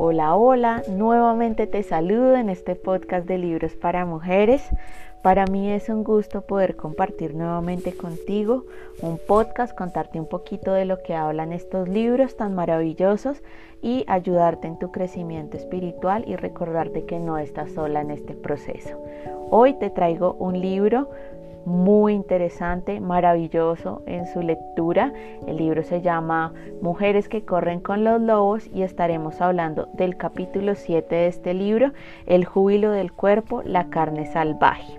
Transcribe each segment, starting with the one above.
Hola, hola, nuevamente te saludo en este podcast de libros para mujeres. Para mí es un gusto poder compartir nuevamente contigo un podcast, contarte un poquito de lo que hablan estos libros tan maravillosos y ayudarte en tu crecimiento espiritual y recordarte que no estás sola en este proceso. Hoy te traigo un libro muy interesante, maravilloso en su lectura. El libro se llama Mujeres que corren con los lobos y estaremos hablando del capítulo 7 de este libro, El júbilo del cuerpo, la carne salvaje.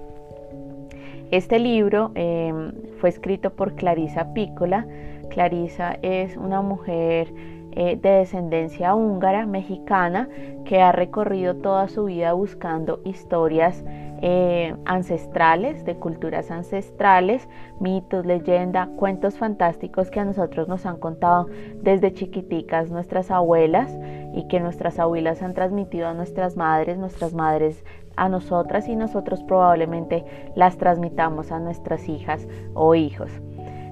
Este libro em, fue escrito por Clarisa Pícola. Clarisa es una mujer eh, de descendencia húngara, mexicana, que ha recorrido toda su vida buscando historias eh, ancestrales, de culturas ancestrales, mitos, leyenda, cuentos fantásticos que a nosotros nos han contado desde chiquiticas nuestras abuelas y que nuestras abuelas han transmitido a nuestras madres, nuestras madres a nosotras y nosotros probablemente las transmitamos a nuestras hijas o hijos.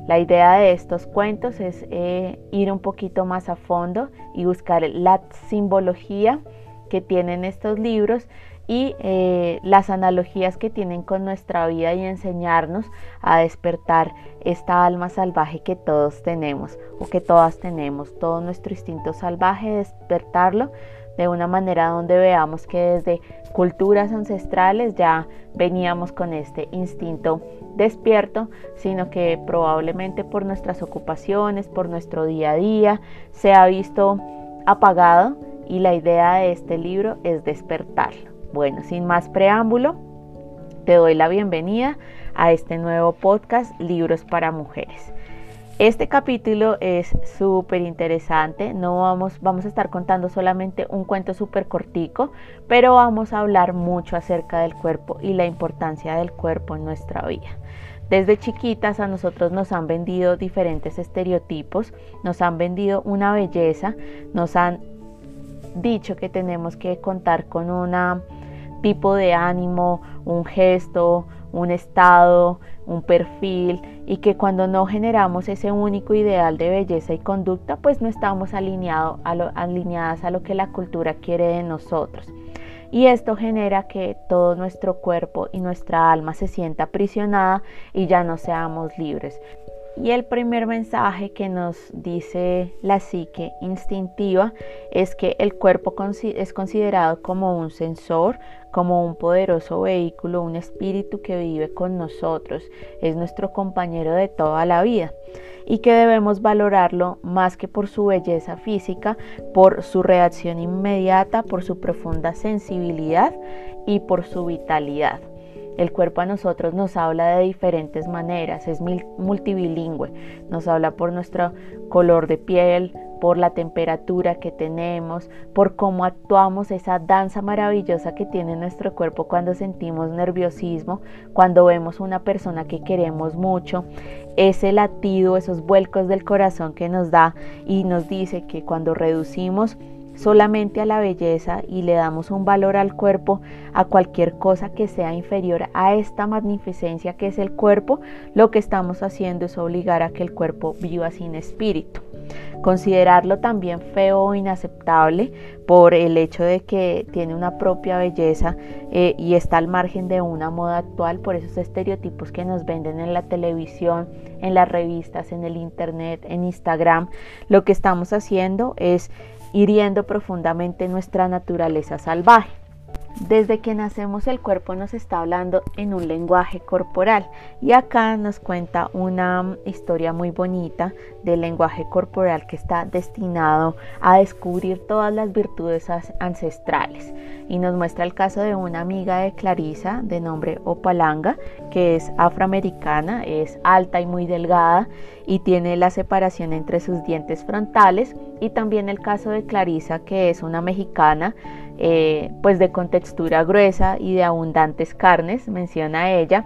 La idea de estos cuentos es eh, ir un poquito más a fondo y buscar la simbología que tienen estos libros y eh, las analogías que tienen con nuestra vida y enseñarnos a despertar esta alma salvaje que todos tenemos o que todas tenemos, todo nuestro instinto salvaje, despertarlo de una manera donde veamos que desde culturas ancestrales ya veníamos con este instinto despierto, sino que probablemente por nuestras ocupaciones, por nuestro día a día, se ha visto apagado y la idea de este libro es despertarlo. Bueno, sin más preámbulo, te doy la bienvenida a este nuevo podcast Libros para Mujeres. Este capítulo es súper interesante, no vamos, vamos a estar contando solamente un cuento súper cortico, pero vamos a hablar mucho acerca del cuerpo y la importancia del cuerpo en nuestra vida. Desde chiquitas a nosotros nos han vendido diferentes estereotipos, nos han vendido una belleza, nos han dicho que tenemos que contar con una tipo de ánimo, un gesto, un estado, un perfil y que cuando no generamos ese único ideal de belleza y conducta, pues no estamos alineado a alineadas a lo que la cultura quiere de nosotros. Y esto genera que todo nuestro cuerpo y nuestra alma se sienta aprisionada y ya no seamos libres. Y el primer mensaje que nos dice la psique instintiva es que el cuerpo es considerado como un sensor, como un poderoso vehículo, un espíritu que vive con nosotros, es nuestro compañero de toda la vida y que debemos valorarlo más que por su belleza física, por su reacción inmediata, por su profunda sensibilidad y por su vitalidad. El cuerpo a nosotros nos habla de diferentes maneras, es multibilingüe, nos habla por nuestro color de piel, por la temperatura que tenemos, por cómo actuamos, esa danza maravillosa que tiene nuestro cuerpo cuando sentimos nerviosismo, cuando vemos una persona que queremos mucho, ese latido, esos vuelcos del corazón que nos da y nos dice que cuando reducimos solamente a la belleza y le damos un valor al cuerpo, a cualquier cosa que sea inferior a esta magnificencia que es el cuerpo, lo que estamos haciendo es obligar a que el cuerpo viva sin espíritu. Considerarlo también feo o inaceptable por el hecho de que tiene una propia belleza eh, y está al margen de una moda actual por esos estereotipos que nos venden en la televisión, en las revistas, en el internet, en Instagram. Lo que estamos haciendo es hiriendo profundamente nuestra naturaleza salvaje. Desde que nacemos el cuerpo nos está hablando en un lenguaje corporal y acá nos cuenta una historia muy bonita del lenguaje corporal que está destinado a descubrir todas las virtudes ancestrales y nos muestra el caso de una amiga de Clarisa de nombre Opalanga que es afroamericana, es alta y muy delgada y tiene la separación entre sus dientes frontales y también el caso de Clarisa que es una mexicana eh, pues de contextura gruesa y de abundantes carnes, menciona ella.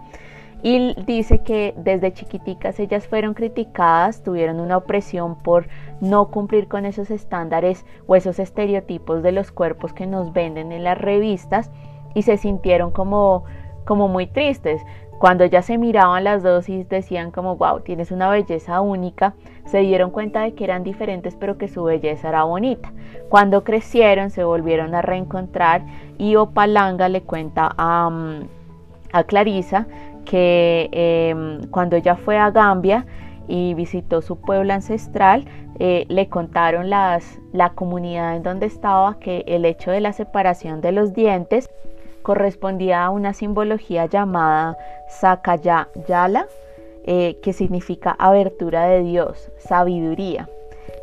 Y dice que desde chiquiticas ellas fueron criticadas, tuvieron una opresión por no cumplir con esos estándares o esos estereotipos de los cuerpos que nos venden en las revistas y se sintieron como, como muy tristes Cuando ya se miraban las dos y decían como, wow, tienes una belleza única, se dieron cuenta de que eran diferentes pero que su belleza era bonita. Cuando crecieron se volvieron a reencontrar y Opalanga le cuenta a, mm, a Clarisa que em, cuando ella fue a Gambia y visitó su pueblo ancestral, eh, le contaron las, la comunidad en donde estaba que el hecho de la separación de los dientes correspondía a una simbología llamada Sakayala, eh, que significa abertura de Dios, sabiduría.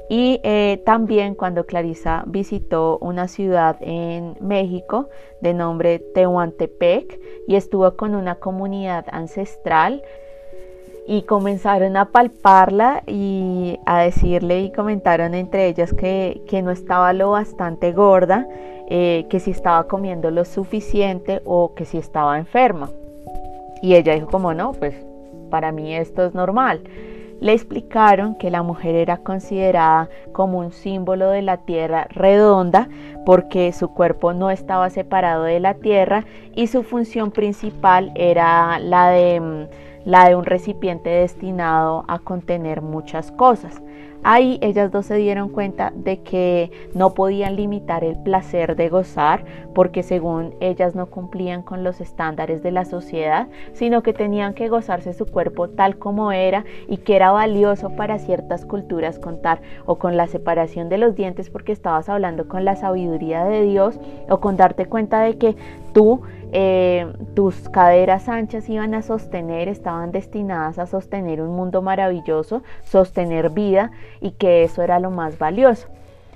Y eh, también cuando Clarisa visitó una ciudad en México de nombre Tehuantepec y estuvo con una comunidad ancestral y comenzaron a palparla y a decirle y comentaron entre ellas que, no estaba lo bastante gorda, eh, que si estaba comiendo lo suficiente o que si estaba enferma. Y ella dijo como no, pues para mí esto es normal le explicaron que la mujer era considerada como un símbolo de la tierra redonda porque su cuerpo no estaba separado de la tierra y su función principal era la de, mm, la de un recipiente destinado a contener muchas cosas. Ahí ellas dos se dieron cuenta de que no podían limitar el placer de gozar porque según ellas no cumplían con los estándares de la sociedad, sino que tenían que gozarse su cuerpo tal como era y que era valioso para ciertas culturas contar o con la separación de los dientes porque estabas hablando con la sabiduría de Dios o con darte cuenta de que tú eh, tus caderas anchas iban a sostener, estaban destinadas a sostener un mundo maravilloso, sostener vida y que eso era lo más valioso.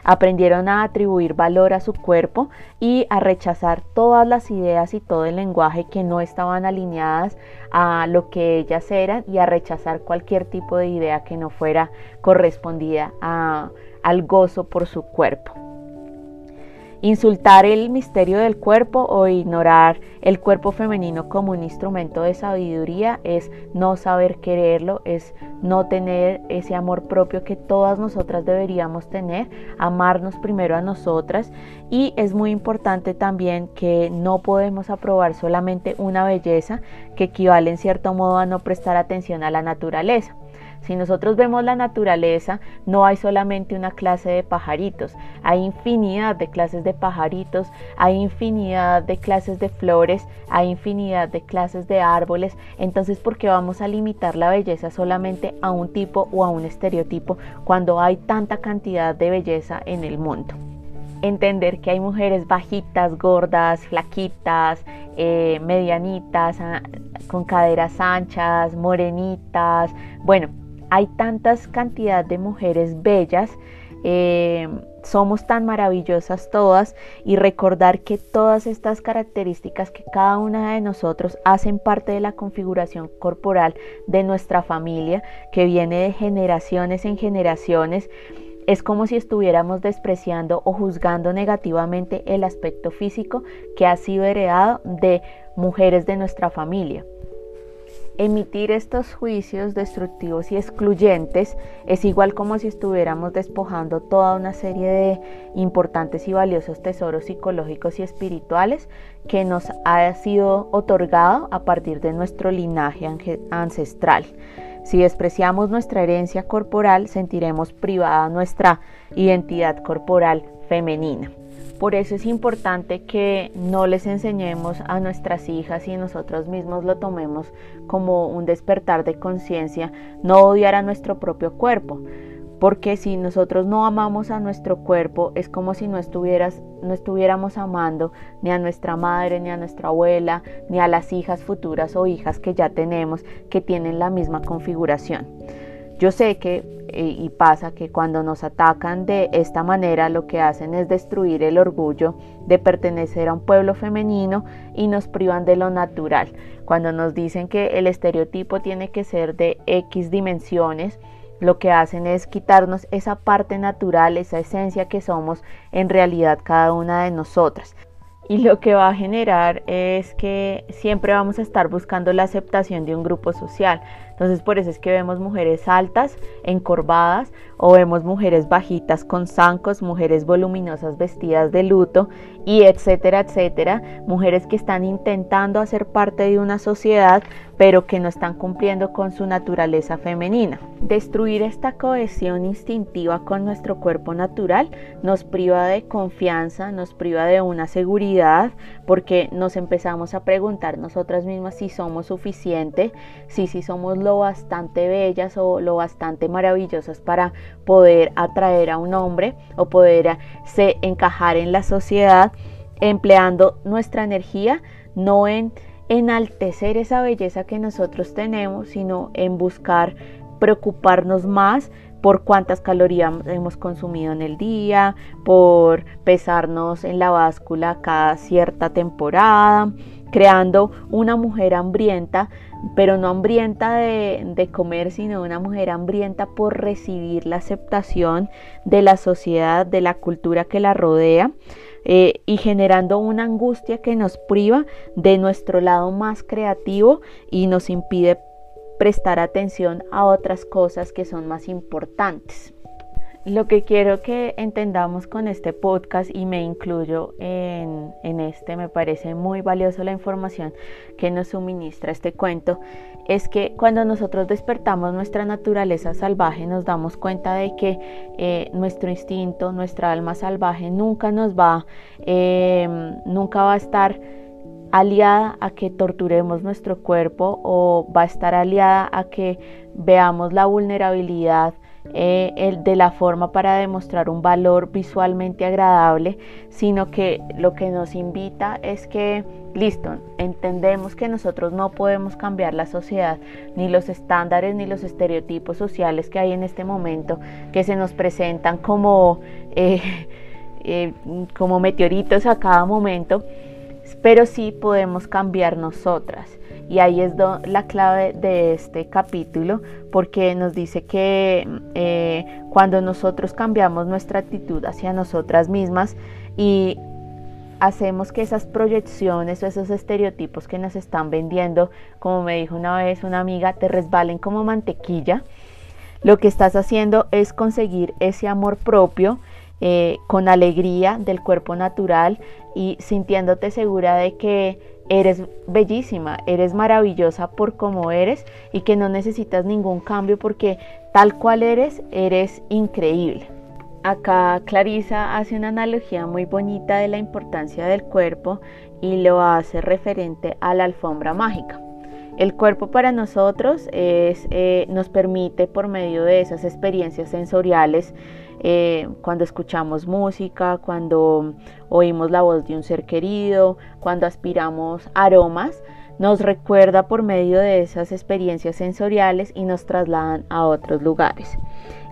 Aprendieron a atribuir valor a su cuerpo y a rechazar todas las ideas y todo el lenguaje que no estaban alineadas a lo que ellas eran y a rechazar cualquier tipo de idea que no fuera correspondida al gozo por su cuerpo. Insultar el misterio del cuerpo o ignorar el cuerpo femenino como un instrumento de sabiduría es no saber quererlo, es no tener ese amor propio que todas nosotras deberíamos tener, amarnos primero a nosotras y es muy importante también que no podemos aprobar solamente una belleza que equivale en cierto modo a no prestar atención a la naturaleza. Si nosotros vemos la naturaleza, no hay solamente una clase de pajaritos, hay infinidad de clases de pajaritos, hay infinidad de clases de flores, hay infinidad de clases de árboles. Entonces, ¿por qué vamos a limitar la belleza solamente a un tipo o a un estereotipo cuando hay tanta cantidad de belleza en el mundo? entender que hay mujeres bajitas, gordas, flaquitas, eh, medianitas, ah, con caderas anchas, morenitas. Bueno, hay tantas cantidad de mujeres bellas, eh, somos tan maravillosas todas y recordar que todas estas características que cada una de nosotros hacen parte de la configuración corporal de nuestra familia que viene de generaciones en generaciones es como si estuviéramos despreciando o juzgando negativamente el aspecto físico que ha sido heredado de mujeres de nuestra familia. Emitir estos juicios destructivos y excluyentes es igual como si estuviéramos despojando toda una serie de importantes y valiosos tesoros psicológicos y espirituales que nos ha sido otorgado a partir de nuestro linaje ancestral. Si despreciamos nuestra herencia corporal, sentiremos privada nuestra identidad corporal femenina. Por eso es importante que no les enseñemos a nuestras hijas y nosotros mismos lo tomemos como un despertar de conciencia, no odiar a nuestro propio cuerpo. Porque si nosotros no amamos a nuestro cuerpo, es como si no, no estuviéramos amando ni a nuestra madre, ni a nuestra abuela, ni a las hijas futuras o hijas que ya tenemos que tienen la misma configuración. Yo sé que eh, y pasa que cuando nos atacan de esta manera lo que hacen es destruir el orgullo de pertenecer a un pueblo femenino y nos privan de lo natural. Cuando nos dicen que el estereotipo tiene que ser de X dimensiones, lo que hacen es quitarnos esa parte natural, esa esencia que somos en realidad cada una de nosotras y lo que va a generar es que siempre vamos a estar buscando la aceptación de un grupo social. Entonces por eso es que vemos mujeres altas, encorvadas, o vemos mujeres bajitas con zancos, mujeres voluminosas vestidas de luto y etcétera, etcétera. Mujeres que están intentando hacer parte de una sociedad pero que no están cumpliendo con su naturaleza femenina. Destruir esta cohesión instintiva con nuestro cuerpo natural nos priva de confianza, nos priva de una seguridad, porque nos empezamos a preguntar nosotras mismas si somos suficiente, si, si somos bastante bellas o lo bastante maravillosas para poder atraer a un hombre o poder se encajar en la sociedad, empleando nuestra energía no en enaltecer esa belleza que nosotros tenemos, sino en buscar preocuparnos más por cuántas calorías hemos consumido en el día, por pesarnos en la báscula cada cierta temporada, creando una mujer hambrienta, pero no hambrienta de, de, comer, sino una mujer hambrienta por recibir la aceptación de la sociedad, de la cultura que la rodea. Eh, y generando una angustia que nos priva de nuestro lado más creativo y nos impide prestar atención a otras cosas que son más importantes. Lo que quiero que entendamos con este podcast y me incluyo en, en, este, me parece muy valioso la información que nos suministra este cuento, es que cuando nosotros despertamos nuestra naturaleza salvaje nos damos cuenta de que eh, nuestro instinto, nuestra alma salvaje nunca nos va, eh, nunca va a estar aliada a que torturemos nuestro cuerpo o va a estar aliada a que veamos la vulnerabilidad eh, de la forma para demostrar un valor visualmente agradable, sino que lo que nos invita es que, listo, entendemos que nosotros no podemos cambiar la sociedad, ni los estándares, ni los estereotipos sociales que hay en este momento, que se nos presentan como, eh, eh, como meteoritos a cada momento, pero sí podemos cambiar nosotras. Y ahí es la clave de este capítulo, porque nos dice que eh, cuando nosotros cambiamos nuestra actitud hacia nosotras mismas y hacemos que esas proyecciones o esos estereotipos que nos están vendiendo, como me dijo una vez una amiga, te resbalen como mantequilla, lo que estás haciendo es conseguir ese amor propio eh, con alegría del cuerpo natural y sintiéndote segura de que eres bellísima, eres maravillosa por como eres y que no necesitas ningún cambio porque tal cual eres, eres increíble. Acá Clarisa hace una analogía muy bonita de la importancia del cuerpo y lo hace referente a la alfombra mágica. El cuerpo para nosotros es, eh, nos permite por medio de esas experiencias sensoriales eh, cuando escuchamos música, cuando oímos la voz de un ser querido, cuando aspiramos aromas, nos recuerda por medio de esas experiencias sensoriales y nos trasladan a otros lugares.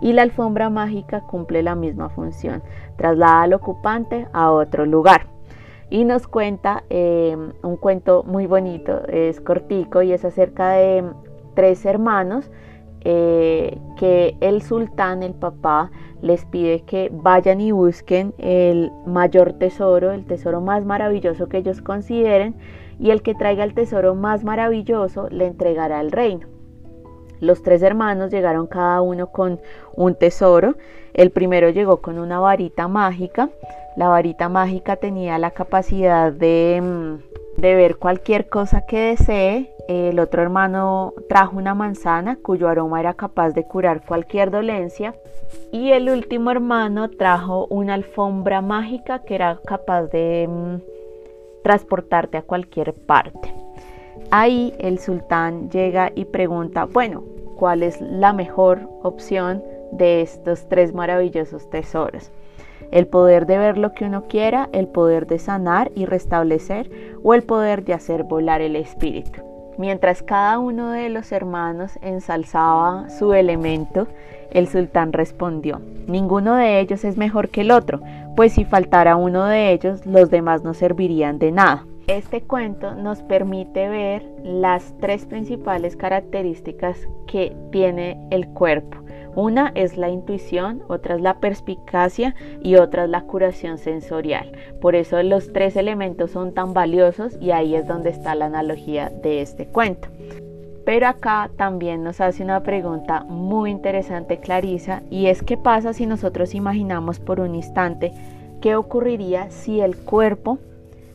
Y la alfombra mágica cumple la misma función, traslada al ocupante a otro lugar. Y nos cuenta eh, un cuento muy bonito, es cortico y es acerca de tres hermanos eh, que el sultán, el papá, les pide que vayan y busquen el mayor tesoro, el tesoro más maravilloso que ellos consideren, y el que traiga el tesoro más maravilloso le entregará el reino. Los tres hermanos llegaron cada uno con un tesoro. El primero llegó con una varita mágica. La varita mágica tenía la capacidad de, de ver cualquier cosa que desee el otro hermano trajo una manzana cuyo aroma era capaz de curar cualquier dolencia. Y el último hermano trajo una alfombra mágica que era capaz de mm, transportarte a cualquier parte. Ahí el sultán llega y pregunta, bueno, ¿cuál es la mejor opción de estos tres maravillosos tesoros? El poder de ver lo que uno quiera, el poder de sanar y restablecer o el poder de hacer volar el espíritu. Mientras cada uno de los hermanos ensalzaba su elemento, el sultán respondió, ninguno de ellos es mejor que el otro, pues si faltara uno de ellos, los demás no servirían de nada. Este cuento nos permite ver las tres principales características que tiene el cuerpo una es la intuición, otra es la perspicacia y otra es la curación sensorial. Por eso los tres elementos son tan valiosos y ahí es donde está la analogía de este cuento. Pero acá también nos hace una pregunta muy interesante Clarisa y es qué pasa si nosotros imaginamos por un instante qué ocurriría si el cuerpo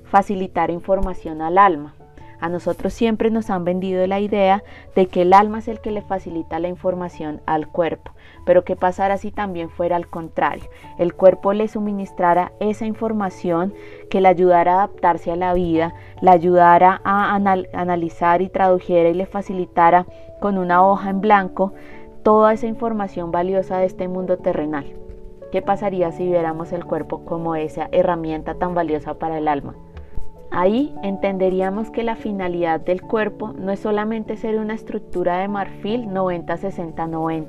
facilitara información al alma. A nosotros siempre nos han vendido la idea de que el alma es el que le facilita la información al cuerpo. Pero ¿qué pasara si también fuera al contrario? El cuerpo le suministrara esa información que le ayudara a adaptarse a la vida, le ayudara a analizar y tradujera y le facilitara con una hoja en blanco toda esa información valiosa de este mundo terrenal. ¿Qué pasaría si viéramos el cuerpo como esa herramienta tan valiosa para el alma? Ahí entenderíamos que la finalidad del cuerpo no es solamente ser una estructura de marfil 90-60-90,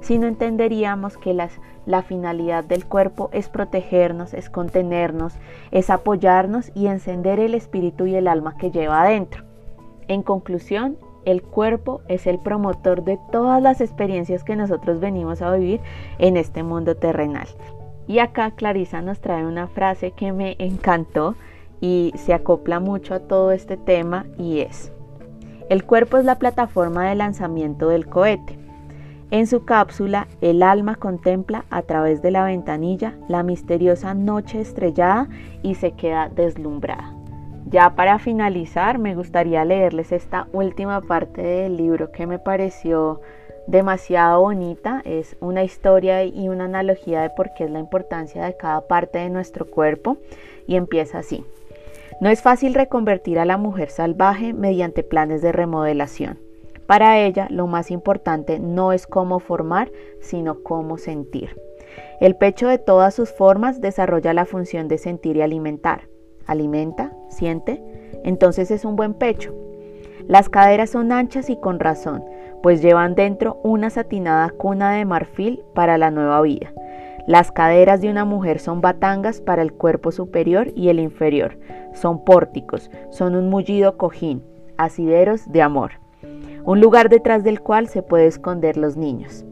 sino entenderíamos que la finalidad del cuerpo es protegernos, es contenernos, es apoyarnos y encender el espíritu y el alma que lleva adentro. En conclusión, el cuerpo es el promotor de todas las experiencias que nosotros venimos a vivir en este mundo terrenal. Y acá Clarisa nos trae una frase que me encantó y se acopla mucho a todo este tema y es, el cuerpo es la plataforma de lanzamiento del cohete. En su cápsula, el alma contempla a través de la ventanilla la misteriosa noche estrellada y se queda deslumbrada. Ya para finalizar, me gustaría leerles esta última parte del libro que me pareció demasiado bonita. Es una historia y una analogía de por qué es la importancia de cada parte de nuestro cuerpo y empieza así. No es fácil reconvertir a la mujer salvaje mediante planes de remodelación. Para ella, lo más importante no es cómo formar, sino cómo sentir. El pecho de todas sus formas desarrolla la función de sentir y alimentar. Alimenta, siente, entonces es un buen pecho. Las caderas son anchas y con razón, pues llevan dentro una satinada cuna de marfil para la nueva vida. Las caderas de una mujer son batangas para el cuerpo superior y el inferior, son pórticos, son un mullido cojín, asideros de amor, un lugar detrás del cual se puede esconder los niños.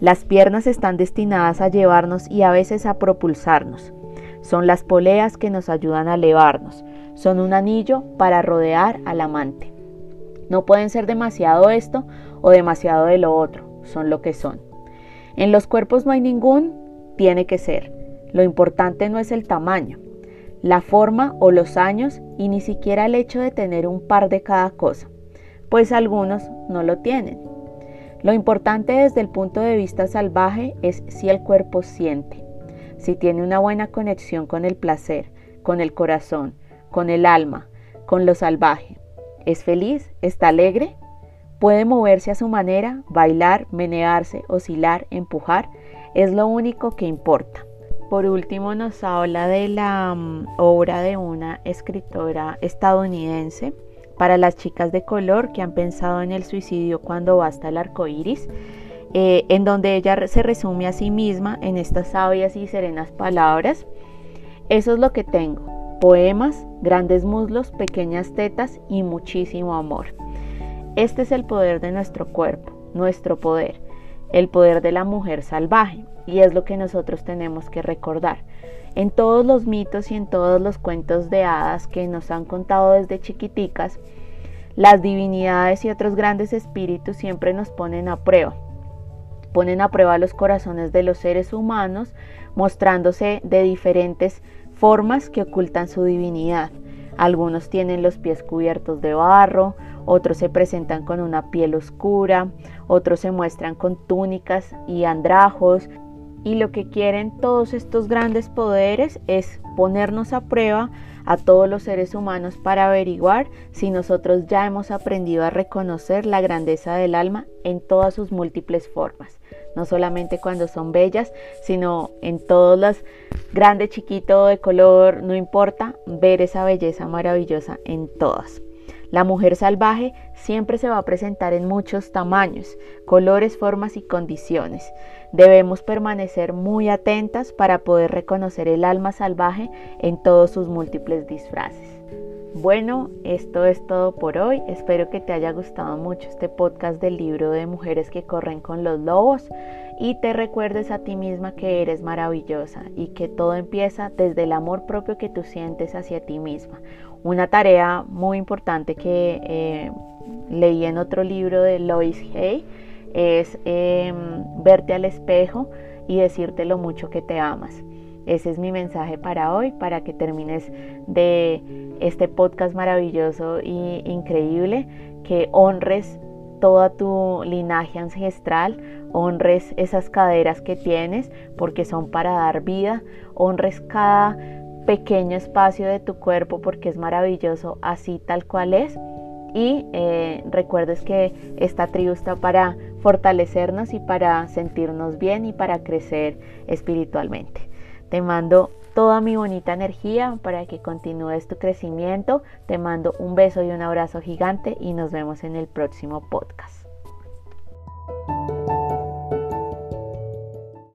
Las piernas están destinadas a llevarnos y a veces a propulsarnos. Son las poleas que nos ayudan a elevarnos. Son un anillo para rodear al amante. No pueden ser demasiado esto o demasiado de lo otro. Son lo que son. En los cuerpos no hay ningún tiene que ser. Lo importante no es el tamaño, la forma o los años y ni siquiera el hecho de tener un par de cada cosa, pues algunos no lo tienen. Lo importante desde el punto de vista salvaje es si el cuerpo siente, si tiene una buena conexión con el placer, con el corazón, con el alma, con lo salvaje. ¿Es feliz? ¿Está alegre? ¿Puede moverse a su manera, bailar, menearse, oscilar, empujar? Es lo único que importa. Por último nos habla de la mm, obra de una escritora estadounidense para las chicas de color que han pensado en el suicidio cuando basta el arco iris, eh, en donde ella se resume a sí misma en estas sabias y serenas palabras. Eso es lo que tengo, poemas, grandes muslos, pequeñas tetas y muchísimo amor. Este es el poder de nuestro cuerpo, nuestro poder el poder de la mujer salvaje, y es lo que nosotros tenemos que recordar. En todos los mitos y en todos los cuentos de hadas que nos han contado desde chiquiticas, las divinidades y otros grandes espíritus siempre nos ponen a prueba. Ponen a prueba los corazones de los seres humanos, mostrándose de diferentes formas que ocultan su divinidad. Algunos tienen los pies cubiertos de barro, otros se presentan con una piel oscura, otros se muestran con túnicas y andrajos. Y lo que quieren todos estos grandes poderes es ponernos a prueba a todos los seres humanos para averiguar si nosotros ya hemos aprendido a reconocer la grandeza del alma en todas sus múltiples formas. No solamente cuando son bellas, sino en todos los grande, chiquito, de color, no importa, ver esa belleza maravillosa en todas. La mujer salvaje siempre se va a presentar en muchos tamaños, colores, formas y condiciones. Debemos permanecer muy atentas para poder reconocer el alma salvaje en todos sus múltiples disfraces. Bueno, esto es todo por hoy. Espero que te haya gustado mucho este podcast del libro de Mujeres que corren con los lobos y te recuerdes a ti misma que eres maravillosa y que todo empieza desde el amor propio que tú sientes hacia ti misma. Una tarea muy importante que eh, leí en otro libro de Lois Hay es em, verte al espejo y decirte lo mucho que te amas. Ese es mi mensaje para hoy, para que termines de este podcast maravilloso e increíble, que honres toda tu linaje ancestral, honres esas caderas que tienes porque son para dar vida, honres cada pequeño espacio de tu cuerpo porque es maravilloso así tal cual es y eh, recuerdes que esta tribu está para fortalecernos y para sentirnos bien y para crecer espiritualmente. Te mando toda mi bonita energía para que continúes tu crecimiento. Te mando un beso y un abrazo gigante y nos vemos en el próximo podcast.